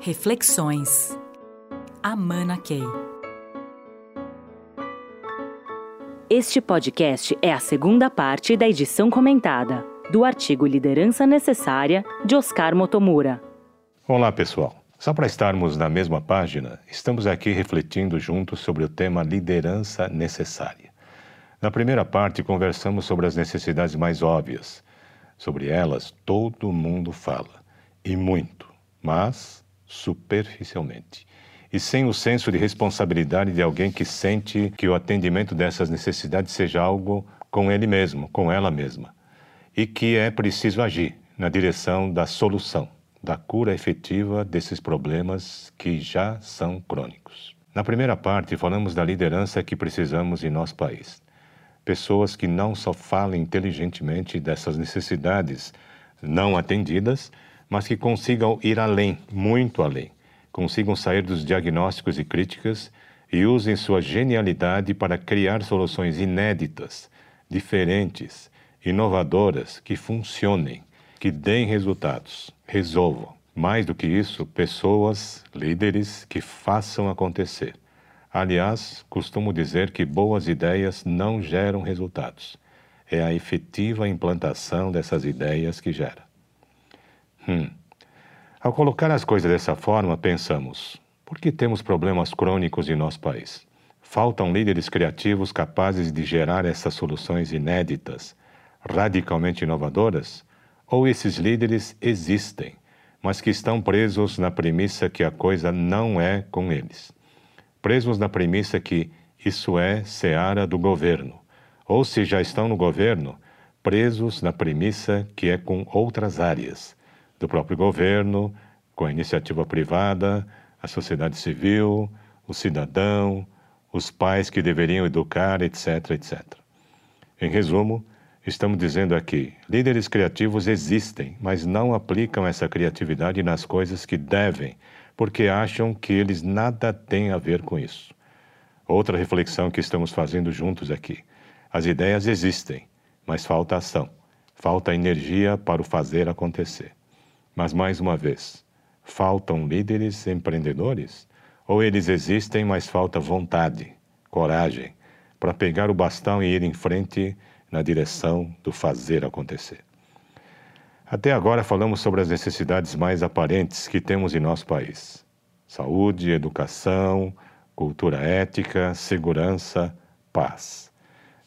Reflexões. Amana Key. Este podcast é a segunda parte da edição comentada do artigo Liderança Necessária de Oscar Motomura. Olá, pessoal. Só para estarmos na mesma página, estamos aqui refletindo juntos sobre o tema liderança necessária. Na primeira parte, conversamos sobre as necessidades mais óbvias. Sobre elas, todo mundo fala, e muito, mas superficialmente. E sem o senso de responsabilidade de alguém que sente que o atendimento dessas necessidades seja algo com ele mesmo, com ela mesma. E que é preciso agir na direção da solução da cura efetiva desses problemas que já são crônicos. Na primeira parte, falamos da liderança que precisamos em nosso país. Pessoas que não só falem inteligentemente dessas necessidades não atendidas, mas que consigam ir além, muito além, consigam sair dos diagnósticos e críticas e usem sua genialidade para criar soluções inéditas, diferentes, inovadoras, que funcionem, que deem resultados, resolvam. Mais do que isso, pessoas, líderes que façam acontecer. Aliás, costumo dizer que boas ideias não geram resultados. É a efetiva implantação dessas ideias que gera. Hum. Ao colocar as coisas dessa forma, pensamos: por que temos problemas crônicos em nosso país? Faltam líderes criativos capazes de gerar essas soluções inéditas, radicalmente inovadoras? Ou esses líderes existem, mas que estão presos na premissa que a coisa não é com eles. Presos na premissa que isso é seara do governo. Ou se já estão no governo, presos na premissa que é com outras áreas, do próprio governo, com a iniciativa privada, a sociedade civil, o cidadão, os pais que deveriam educar, etc, etc. Em resumo, Estamos dizendo aqui: líderes criativos existem, mas não aplicam essa criatividade nas coisas que devem, porque acham que eles nada têm a ver com isso. Outra reflexão que estamos fazendo juntos aqui: as ideias existem, mas falta ação, falta energia para o fazer acontecer. Mas mais uma vez, faltam líderes empreendedores? Ou eles existem, mas falta vontade, coragem, para pegar o bastão e ir em frente na direção do fazer acontecer. Até agora falamos sobre as necessidades mais aparentes que temos em nosso país: saúde, educação, cultura ética, segurança, paz.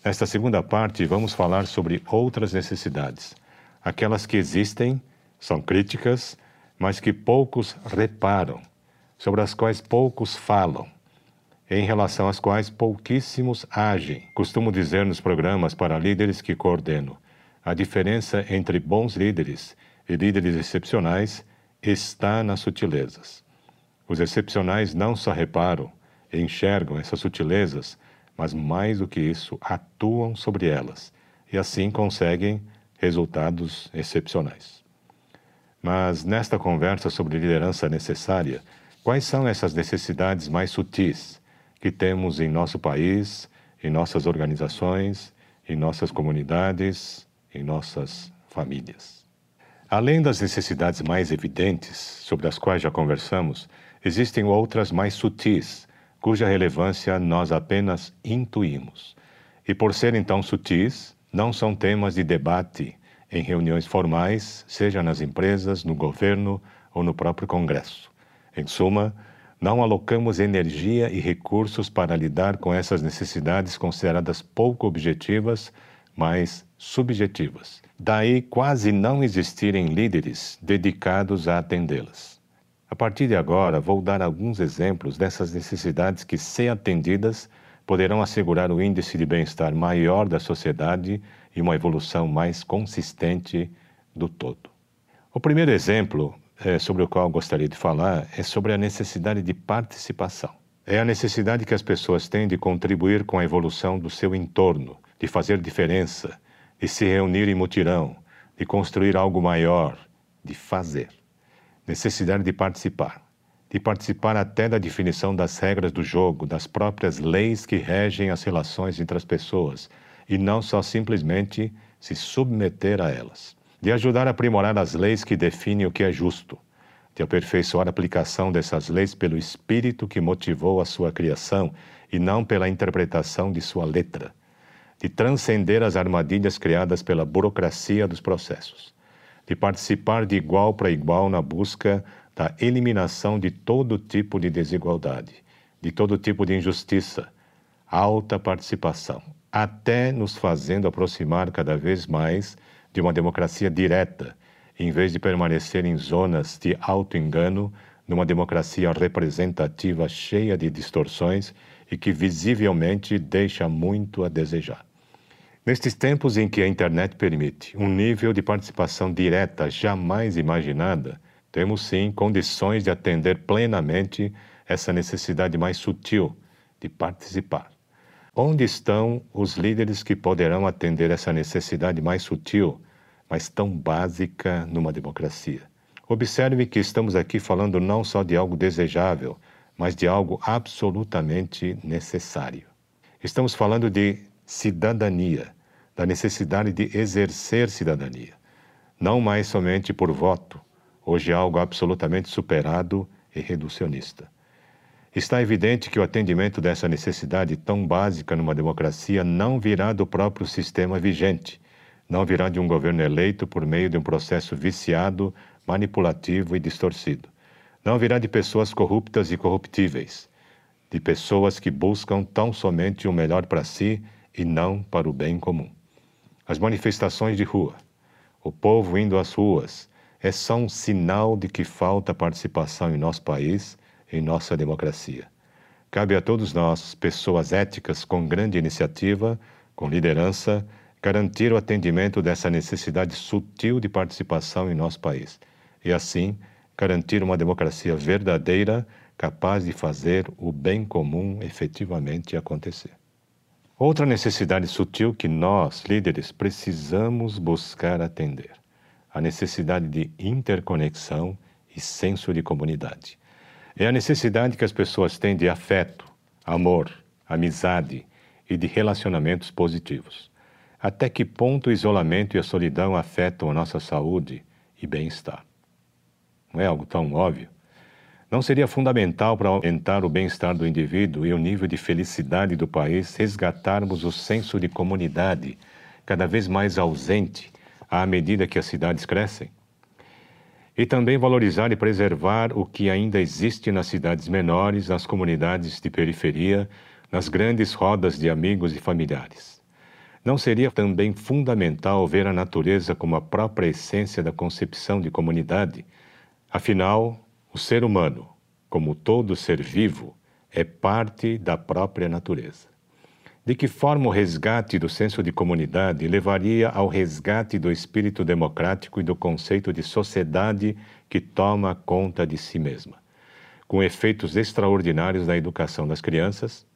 Nesta segunda parte, vamos falar sobre outras necessidades, aquelas que existem, são críticas, mas que poucos reparam, sobre as quais poucos falam em relação às quais pouquíssimos agem. Costumo dizer nos programas para líderes que coordeno: a diferença entre bons líderes e líderes excepcionais está nas sutilezas. Os excepcionais não só reparam e enxergam essas sutilezas, mas mais do que isso, atuam sobre elas e assim conseguem resultados excepcionais. Mas nesta conversa sobre liderança necessária, quais são essas necessidades mais sutis que temos em nosso país, em nossas organizações, em nossas comunidades, em nossas famílias. Além das necessidades mais evidentes, sobre as quais já conversamos, existem outras mais sutis, cuja relevância nós apenas intuímos. E por serem tão sutis, não são temas de debate em reuniões formais, seja nas empresas, no governo ou no próprio Congresso. Em suma, não alocamos energia e recursos para lidar com essas necessidades consideradas pouco objetivas, mas subjetivas. Daí quase não existirem líderes dedicados a atendê-las. A partir de agora, vou dar alguns exemplos dessas necessidades que, se atendidas, poderão assegurar o índice de bem-estar maior da sociedade e uma evolução mais consistente do todo. O primeiro exemplo é, sobre o qual gostaria de falar é sobre a necessidade de participação. É a necessidade que as pessoas têm de contribuir com a evolução do seu entorno, de fazer diferença, de se reunir em mutirão, de construir algo maior, de fazer. Necessidade de participar. De participar até da definição das regras do jogo, das próprias leis que regem as relações entre as pessoas, e não só simplesmente se submeter a elas. De ajudar a aprimorar as leis que definem o que é justo, de aperfeiçoar a aplicação dessas leis pelo espírito que motivou a sua criação e não pela interpretação de sua letra, de transcender as armadilhas criadas pela burocracia dos processos, de participar de igual para igual na busca da eliminação de todo tipo de desigualdade, de todo tipo de injustiça, alta participação, até nos fazendo aproximar cada vez mais de uma democracia direta, em vez de permanecer em zonas de auto-engano numa democracia representativa cheia de distorções e que visivelmente deixa muito a desejar. Nestes tempos em que a internet permite um nível de participação direta jamais imaginada, temos sim condições de atender plenamente essa necessidade mais sutil de participar. Onde estão os líderes que poderão atender essa necessidade mais sutil, mas tão básica numa democracia? Observe que estamos aqui falando não só de algo desejável, mas de algo absolutamente necessário. Estamos falando de cidadania, da necessidade de exercer cidadania, não mais somente por voto, hoje é algo absolutamente superado e reducionista. Está evidente que o atendimento dessa necessidade tão básica numa democracia não virá do próprio sistema vigente, não virá de um governo eleito por meio de um processo viciado, manipulativo e distorcido. Não virá de pessoas corruptas e corruptíveis, de pessoas que buscam tão somente o melhor para si e não para o bem comum. As manifestações de rua, o povo indo às ruas, é só um sinal de que falta participação em nosso país em nossa democracia. Cabe a todos nós, pessoas éticas com grande iniciativa, com liderança, garantir o atendimento dessa necessidade sutil de participação em nosso país e, assim, garantir uma democracia verdadeira capaz de fazer o bem comum efetivamente acontecer. Outra necessidade sutil que nós, líderes, precisamos buscar atender: a necessidade de interconexão e senso de comunidade. É a necessidade que as pessoas têm de afeto, amor, amizade e de relacionamentos positivos. Até que ponto o isolamento e a solidão afetam a nossa saúde e bem-estar? Não é algo tão óbvio? Não seria fundamental para aumentar o bem-estar do indivíduo e o nível de felicidade do país resgatarmos o senso de comunidade, cada vez mais ausente à medida que as cidades crescem? E também valorizar e preservar o que ainda existe nas cidades menores, nas comunidades de periferia, nas grandes rodas de amigos e familiares. Não seria também fundamental ver a natureza como a própria essência da concepção de comunidade? Afinal, o ser humano, como todo ser vivo, é parte da própria natureza. De que forma o resgate do senso de comunidade levaria ao resgate do espírito democrático e do conceito de sociedade que toma conta de si mesma, com efeitos extraordinários na educação das crianças,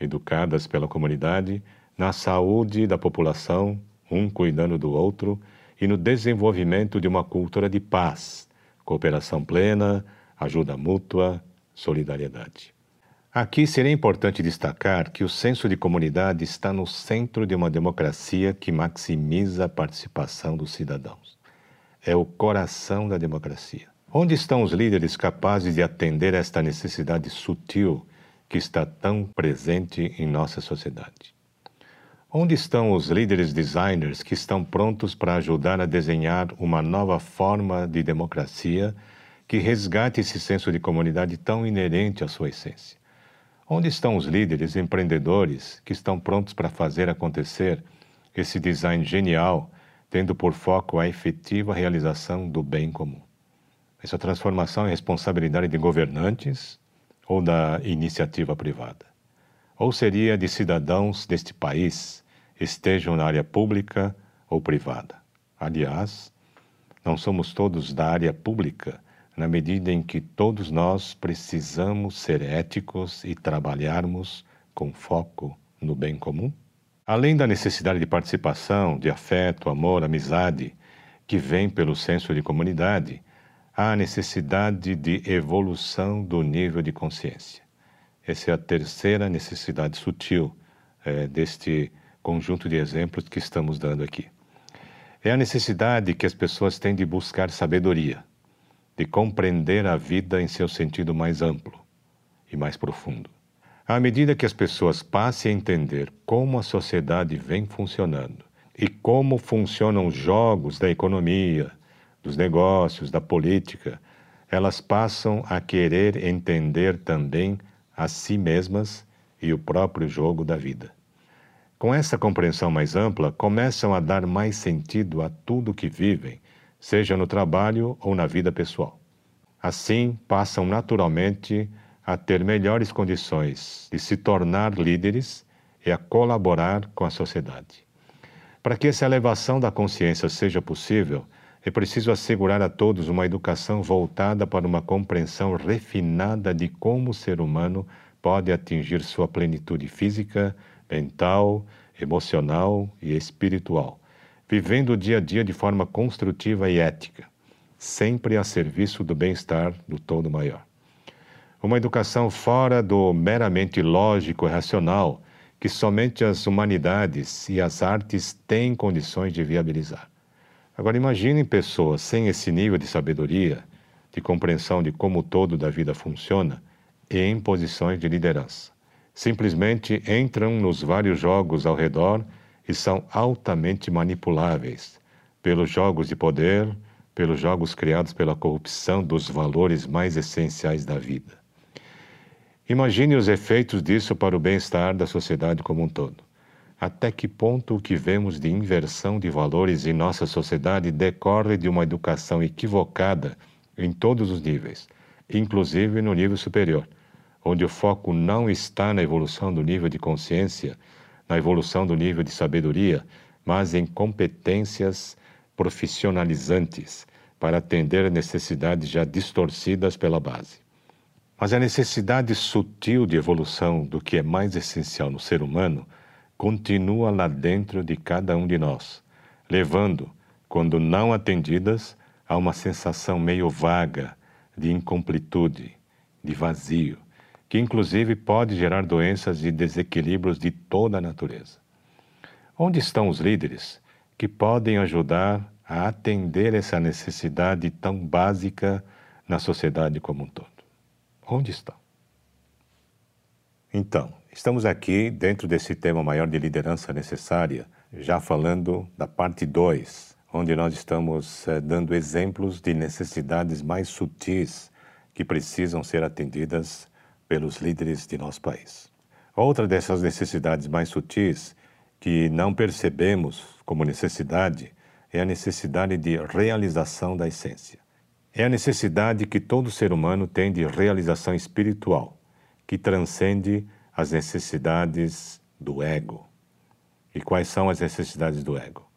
educadas pela comunidade, na saúde da população, um cuidando do outro, e no desenvolvimento de uma cultura de paz, cooperação plena, ajuda mútua, solidariedade. Aqui seria importante destacar que o senso de comunidade está no centro de uma democracia que maximiza a participação dos cidadãos. É o coração da democracia. Onde estão os líderes capazes de atender esta necessidade sutil que está tão presente em nossa sociedade? Onde estão os líderes designers que estão prontos para ajudar a desenhar uma nova forma de democracia que resgate esse senso de comunidade tão inerente à sua essência? Onde estão os líderes empreendedores que estão prontos para fazer acontecer esse design genial, tendo por foco a efetiva realização do bem comum? Essa transformação é responsabilidade de governantes ou da iniciativa privada? Ou seria de cidadãos deste país, estejam na área pública ou privada? Aliás, não somos todos da área pública na medida em que todos nós precisamos ser éticos e trabalharmos com foco no bem comum? Além da necessidade de participação, de afeto, amor, amizade, que vem pelo senso de comunidade, há a necessidade de evolução do nível de consciência. Essa é a terceira necessidade sutil é, deste conjunto de exemplos que estamos dando aqui. É a necessidade que as pessoas têm de buscar sabedoria de compreender a vida em seu sentido mais amplo e mais profundo. À medida que as pessoas passem a entender como a sociedade vem funcionando e como funcionam os jogos da economia, dos negócios, da política, elas passam a querer entender também a si mesmas e o próprio jogo da vida. Com essa compreensão mais ampla, começam a dar mais sentido a tudo que vivem, seja no trabalho ou na vida pessoal. Assim, passam naturalmente a ter melhores condições de se tornar líderes e a colaborar com a sociedade. Para que essa elevação da consciência seja possível, é preciso assegurar a todos uma educação voltada para uma compreensão refinada de como o ser humano pode atingir sua plenitude física, mental, emocional e espiritual, vivendo o dia a dia de forma construtiva e ética, sempre a serviço do bem-estar do todo maior. Uma educação fora do meramente lógico e racional que somente as humanidades e as artes têm condições de viabilizar. Agora imaginem pessoas sem esse nível de sabedoria, de compreensão de como o todo da vida funciona, em posições de liderança. Simplesmente entram nos vários jogos ao redor e são altamente manipuláveis pelos jogos de poder, pelos jogos criados pela corrupção dos valores mais essenciais da vida. Imagine os efeitos disso para o bem-estar da sociedade como um todo até que ponto o que vemos de inversão de valores em nossa sociedade decorre de uma educação equivocada em todos os níveis, inclusive no nível superior, onde o foco não está na evolução do nível de consciência, na evolução do nível de sabedoria, mas em competências profissionalizantes para atender necessidades já distorcidas pela base. Mas a necessidade sutil de evolução do que é mais essencial no ser humano continua lá dentro de cada um de nós, levando, quando não atendidas, a uma sensação meio vaga de incompletude, de vazio, que inclusive pode gerar doenças e desequilíbrios de toda a natureza. Onde estão os líderes que podem ajudar a atender essa necessidade tão básica na sociedade como um todo? Onde estão? Então, estamos aqui dentro desse tema maior de liderança necessária, já falando da parte 2, onde nós estamos eh, dando exemplos de necessidades mais sutis que precisam ser atendidas pelos líderes de nosso país. Outra dessas necessidades mais sutis que não percebemos como necessidade é a necessidade de realização da essência. É a necessidade que todo ser humano tem de realização espiritual que transcende as necessidades do ego. E quais são as necessidades do ego?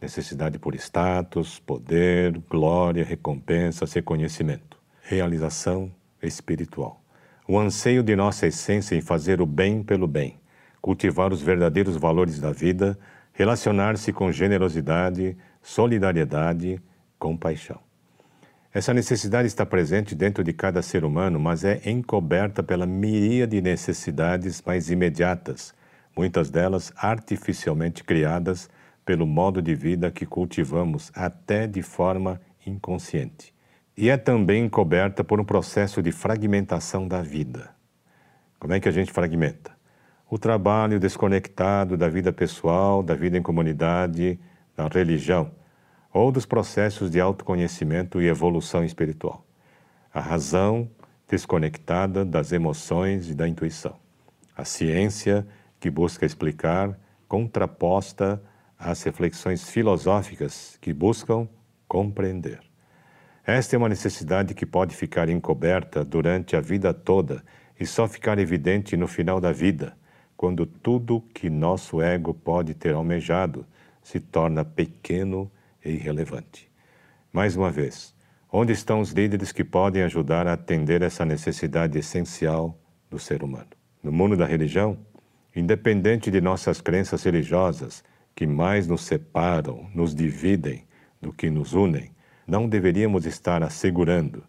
Necessidade por status, poder, glória, recompensa, reconhecimento, realização espiritual. O anseio de nossa essência em fazer o bem pelo bem, cultivar os verdadeiros valores da vida, relacionar-se com generosidade, solidariedade, compaixão. Essa necessidade está presente dentro de cada ser humano, mas é encoberta pela miríade de necessidades mais imediatas, muitas delas artificialmente criadas pelo modo de vida que cultivamos até de forma inconsciente. E é também encoberta por um processo de fragmentação da vida. Como é que a gente fragmenta? O trabalho desconectado da vida pessoal, da vida em comunidade, da religião ou dos processos de autoconhecimento e evolução espiritual. A razão desconectada das emoções e da intuição. A ciência que busca explicar, contraposta às reflexões filosóficas que buscam compreender. Esta é uma necessidade que pode ficar encoberta durante a vida toda e só ficar evidente no final da vida, quando tudo que nosso ego pode ter almejado se torna pequeno e irrelevante. Mais uma vez, onde estão os líderes que podem ajudar a atender essa necessidade essencial do ser humano? No mundo da religião, independente de nossas crenças religiosas, que mais nos separam, nos dividem do que nos unem, não deveríamos estar assegurando,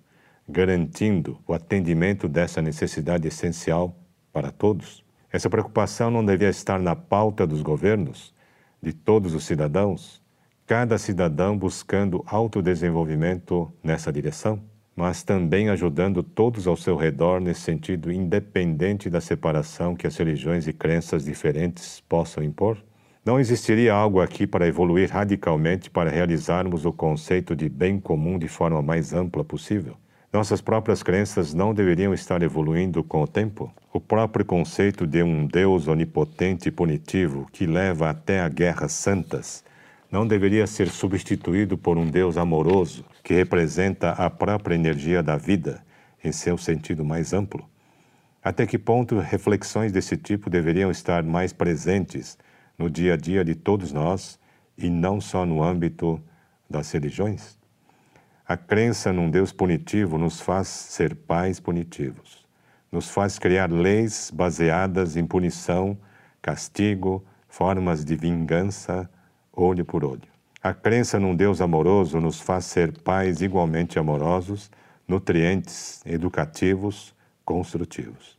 garantindo o atendimento dessa necessidade essencial para todos? Essa preocupação não devia estar na pauta dos governos, de todos os cidadãos, cada cidadão buscando autodesenvolvimento nessa direção? mas também ajudando todos ao seu redor nesse sentido, independente da separação que as religiões e crenças diferentes possam impor? Não existiria algo aqui para evoluir radicalmente para realizarmos o conceito de bem comum de forma mais ampla possível? Nossas próprias crenças não deveriam estar evoluindo com o tempo? O próprio conceito de um Deus onipotente e punitivo que leva até a guerras santas não deveria ser substituído por um Deus amoroso que representa a própria energia da vida em seu sentido mais amplo? Até que ponto reflexões desse tipo deveriam estar mais presentes no dia a dia de todos nós e não só no âmbito das religiões? A crença num Deus punitivo nos faz ser pais punitivos, nos faz criar leis baseadas em punição, castigo, formas de vingança, olho por olho. A crença num Deus amoroso nos faz ser pais igualmente amorosos, nutrientes, educativos, construtivos.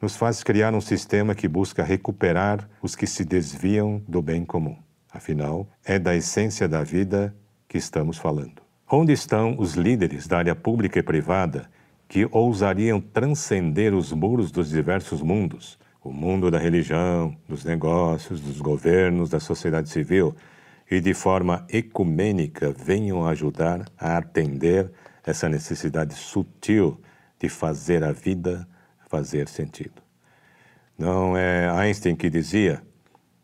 Nos faz criar um sistema que busca recuperar os que se desviam do bem comum. Afinal, é da essência da vida que estamos falando. Onde estão os líderes da área pública e privada que ousariam transcender os muros dos diversos mundos, o mundo da religião, dos negócios, dos governos, da sociedade civil, e de forma ecumênica venham ajudar a atender essa necessidade sutil de fazer a vida fazer sentido. Não é Einstein que dizia: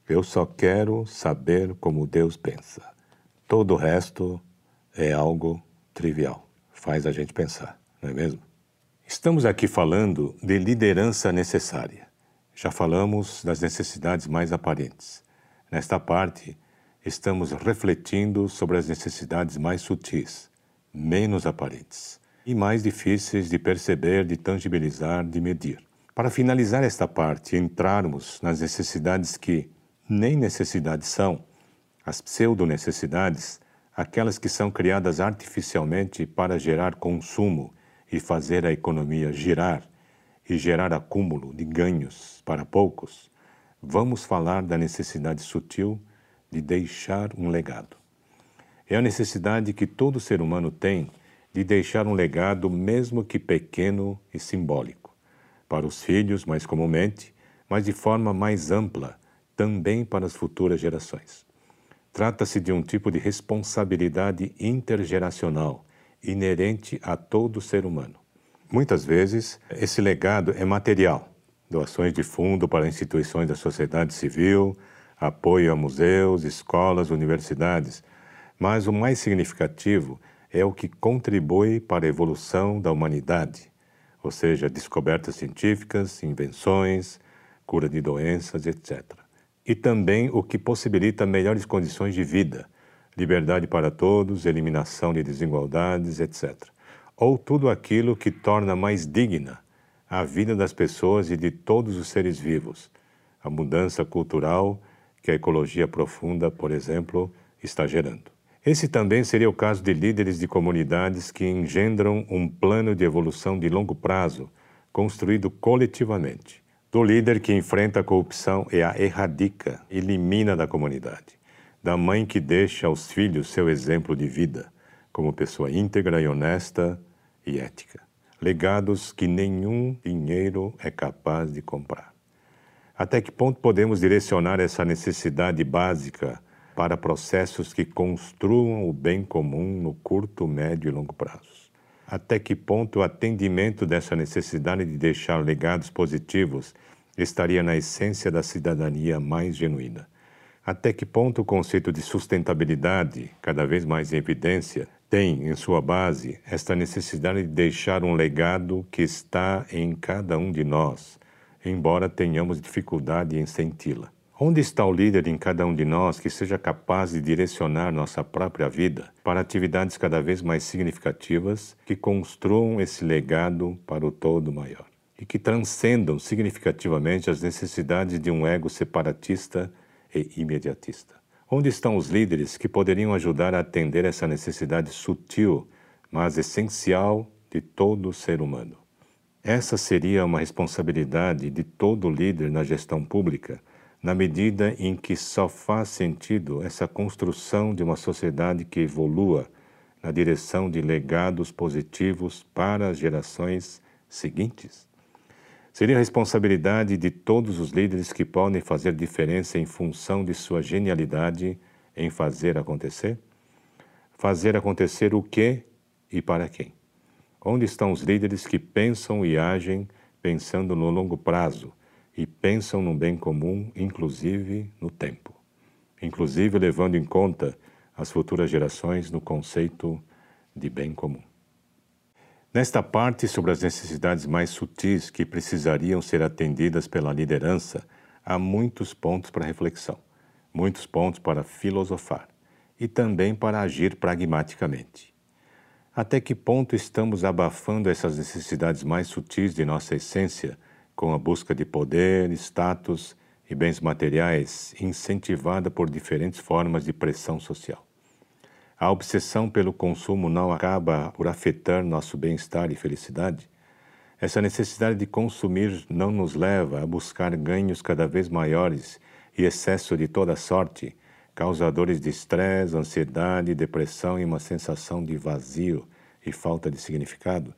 Eu só quero saber como Deus pensa. Todo o resto é algo trivial. Faz a gente pensar, não é mesmo? Estamos aqui falando de liderança necessária. Já falamos das necessidades mais aparentes. Nesta parte, estamos refletindo sobre as necessidades mais sutis, menos aparentes e mais difíceis de perceber, de tangibilizar, de medir. Para finalizar esta parte, entrarmos nas necessidades que nem necessidades são, as pseudo-necessidades, aquelas que são criadas artificialmente para gerar consumo e fazer a economia girar e gerar acúmulo de ganhos para poucos, vamos falar da necessidade sutil de deixar um legado. É a necessidade que todo ser humano tem de deixar um legado, mesmo que pequeno e simbólico, para os filhos, mais comumente, mas de forma mais ampla, também para as futuras gerações. Trata-se de um tipo de responsabilidade intergeracional inerente a todo ser humano. Muitas vezes, esse legado é material, doações de fundo para instituições da sociedade civil, apoio a museus, escolas, universidades, mas o mais significativo é o que contribui para a evolução da humanidade, ou seja, descobertas científicas, invenções, cura de doenças, etc. E também o que possibilita melhores condições de vida, liberdade para todos, eliminação de desigualdades, etc. Ou tudo aquilo que torna mais digna a vida das pessoas e de todos os seres vivos, a mudança cultural que a ecologia profunda, por exemplo, está gerando. Esse também seria o caso de líderes de comunidades que engendram um plano de evolução de longo prazo, construído coletivamente. Do líder que enfrenta a corrupção e a erradica, elimina da comunidade. Da mãe que deixa aos filhos seu exemplo de vida, como pessoa íntegra e honesta e ética. Legados que nenhum dinheiro é capaz de comprar. Até que ponto podemos direcionar essa necessidade básica para processos que construam o bem comum no curto, médio e longo prazo? Até que ponto o atendimento dessa necessidade de deixar legados positivos estaria na essência da cidadania mais genuína? Até que ponto o conceito de sustentabilidade, cada vez mais em evidência, tem em sua base esta necessidade de deixar um legado que está em cada um de nós, embora tenhamos dificuldade em senti-la. Onde está o líder em cada um de nós que seja capaz de direcionar nossa própria vida para atividades cada vez mais significativas que construam esse legado para o todo maior e que transcendam significativamente as necessidades de um ego separatista e imediatista? Onde estão os líderes que poderiam ajudar a atender essa necessidade sutil, mas essencial de todo ser humano? Essa seria uma responsabilidade de todo líder na gestão pública, na medida em que só faz sentido essa construção de uma sociedade que evolua na direção de legados positivos para as gerações seguintes? Seria responsabilidade de todos os líderes que podem fazer diferença em função de sua genialidade em fazer acontecer? Fazer acontecer o que e para quem? Onde estão os líderes que pensam e agem pensando no longo prazo e pensam no bem comum, inclusive no tempo? Inclusive levando em conta as futuras gerações no conceito de bem comum. Nesta parte sobre as necessidades mais sutis que precisariam ser atendidas pela liderança, há muitos pontos para reflexão, muitos pontos para filosofar e também para agir pragmaticamente. Até que ponto estamos abafando essas necessidades mais sutis de nossa essência com a busca de poder, status e bens materiais incentivada por diferentes formas de pressão social? A obsessão pelo consumo não acaba por afetar nosso bem-estar e felicidade? Essa necessidade de consumir não nos leva a buscar ganhos cada vez maiores e excesso de toda sorte, causadores de estresse, ansiedade, depressão e uma sensação de vazio e falta de significado?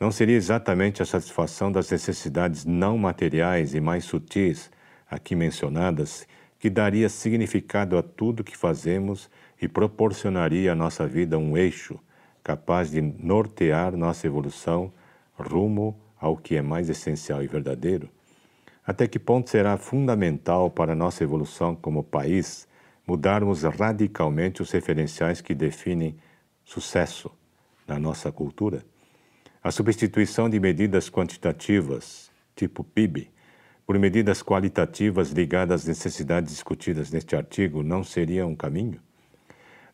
Não seria exatamente a satisfação das necessidades não materiais e mais sutis aqui mencionadas que daria significado a tudo que fazemos e proporcionaria à nossa vida um eixo capaz de nortear nossa evolução rumo ao que é mais essencial e verdadeiro? Até que ponto será fundamental para nossa evolução como país mudarmos radicalmente os referenciais que definem sucesso na nossa cultura? A substituição de medidas quantitativas, tipo PIB, por medidas qualitativas ligadas às necessidades discutidas neste artigo não seria um caminho?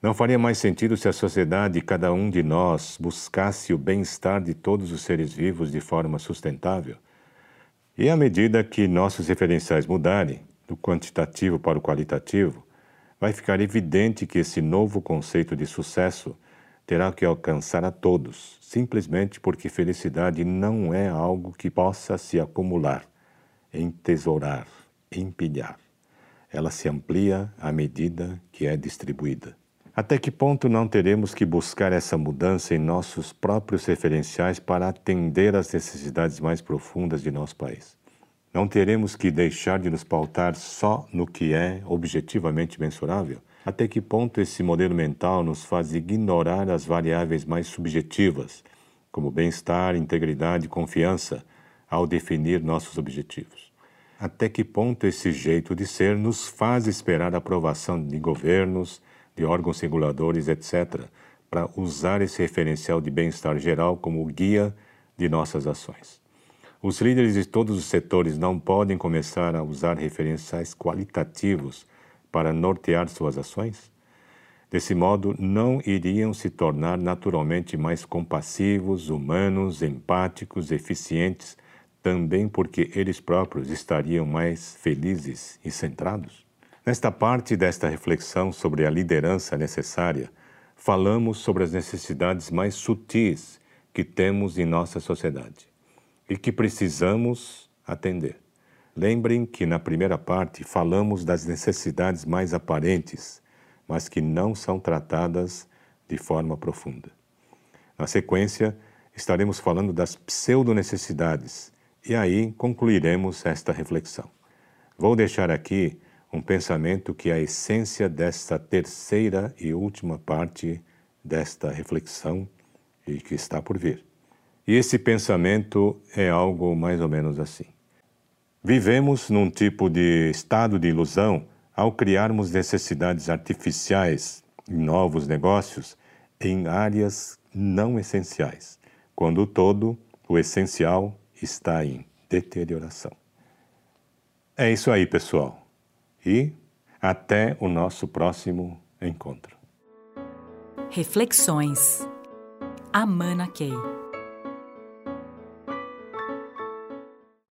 Não faria mais sentido se a sociedade, cada um de nós, buscasse o bem-estar de todos os seres vivos de forma sustentável? E à medida que nossos referenciais mudarem, do quantitativo para o qualitativo, vai ficar evidente que esse novo conceito de sucesso terá que alcançar a todos, simplesmente porque felicidade não é algo que possa se acumular, entesourar, empilhar. Ela se amplia à medida que é distribuída. Até que ponto não teremos que buscar essa mudança em nossos próprios referenciais para atender às necessidades mais profundas de nosso país? Não teremos que deixar de nos pautar só no que é objetivamente mensurável? Até que ponto esse modelo mental nos faz ignorar as variáveis mais subjetivas, como bem-estar, integridade e confiança, ao definir nossos objetivos? Até que ponto esse jeito de ser nos faz esperar a aprovação de governos, de órgãos reguladores, etc., para usar esse referencial de bem-estar geral como guia de nossas ações. Os líderes de todos os setores não podem começar a usar referenciais qualitativos para nortear suas ações? Desse modo, não iriam se tornar naturalmente mais compassivos, humanos, empáticos, eficientes, também porque eles próprios estariam mais felizes e centrados? Nesta parte desta reflexão sobre a liderança necessária, falamos sobre as necessidades mais sutis que temos em nossa sociedade e que precisamos atender. Lembrem que na primeira parte falamos das necessidades mais aparentes, mas que não são tratadas de forma profunda. Na sequência, estaremos falando das pseudo-necessidades e aí concluiremos esta reflexão. Vou deixar aqui um pensamento que é a essência desta terceira e última parte desta reflexão e que está por vir. E esse pensamento é algo mais ou menos assim. Vivemos num tipo de estado de ilusão ao criarmos necessidades artificiais em novos negócios em áreas não essenciais, quando todo, o essencial, está em deterioração. É isso aí, pessoal e até o nosso próximo encontro. Reflexões. Amana Key.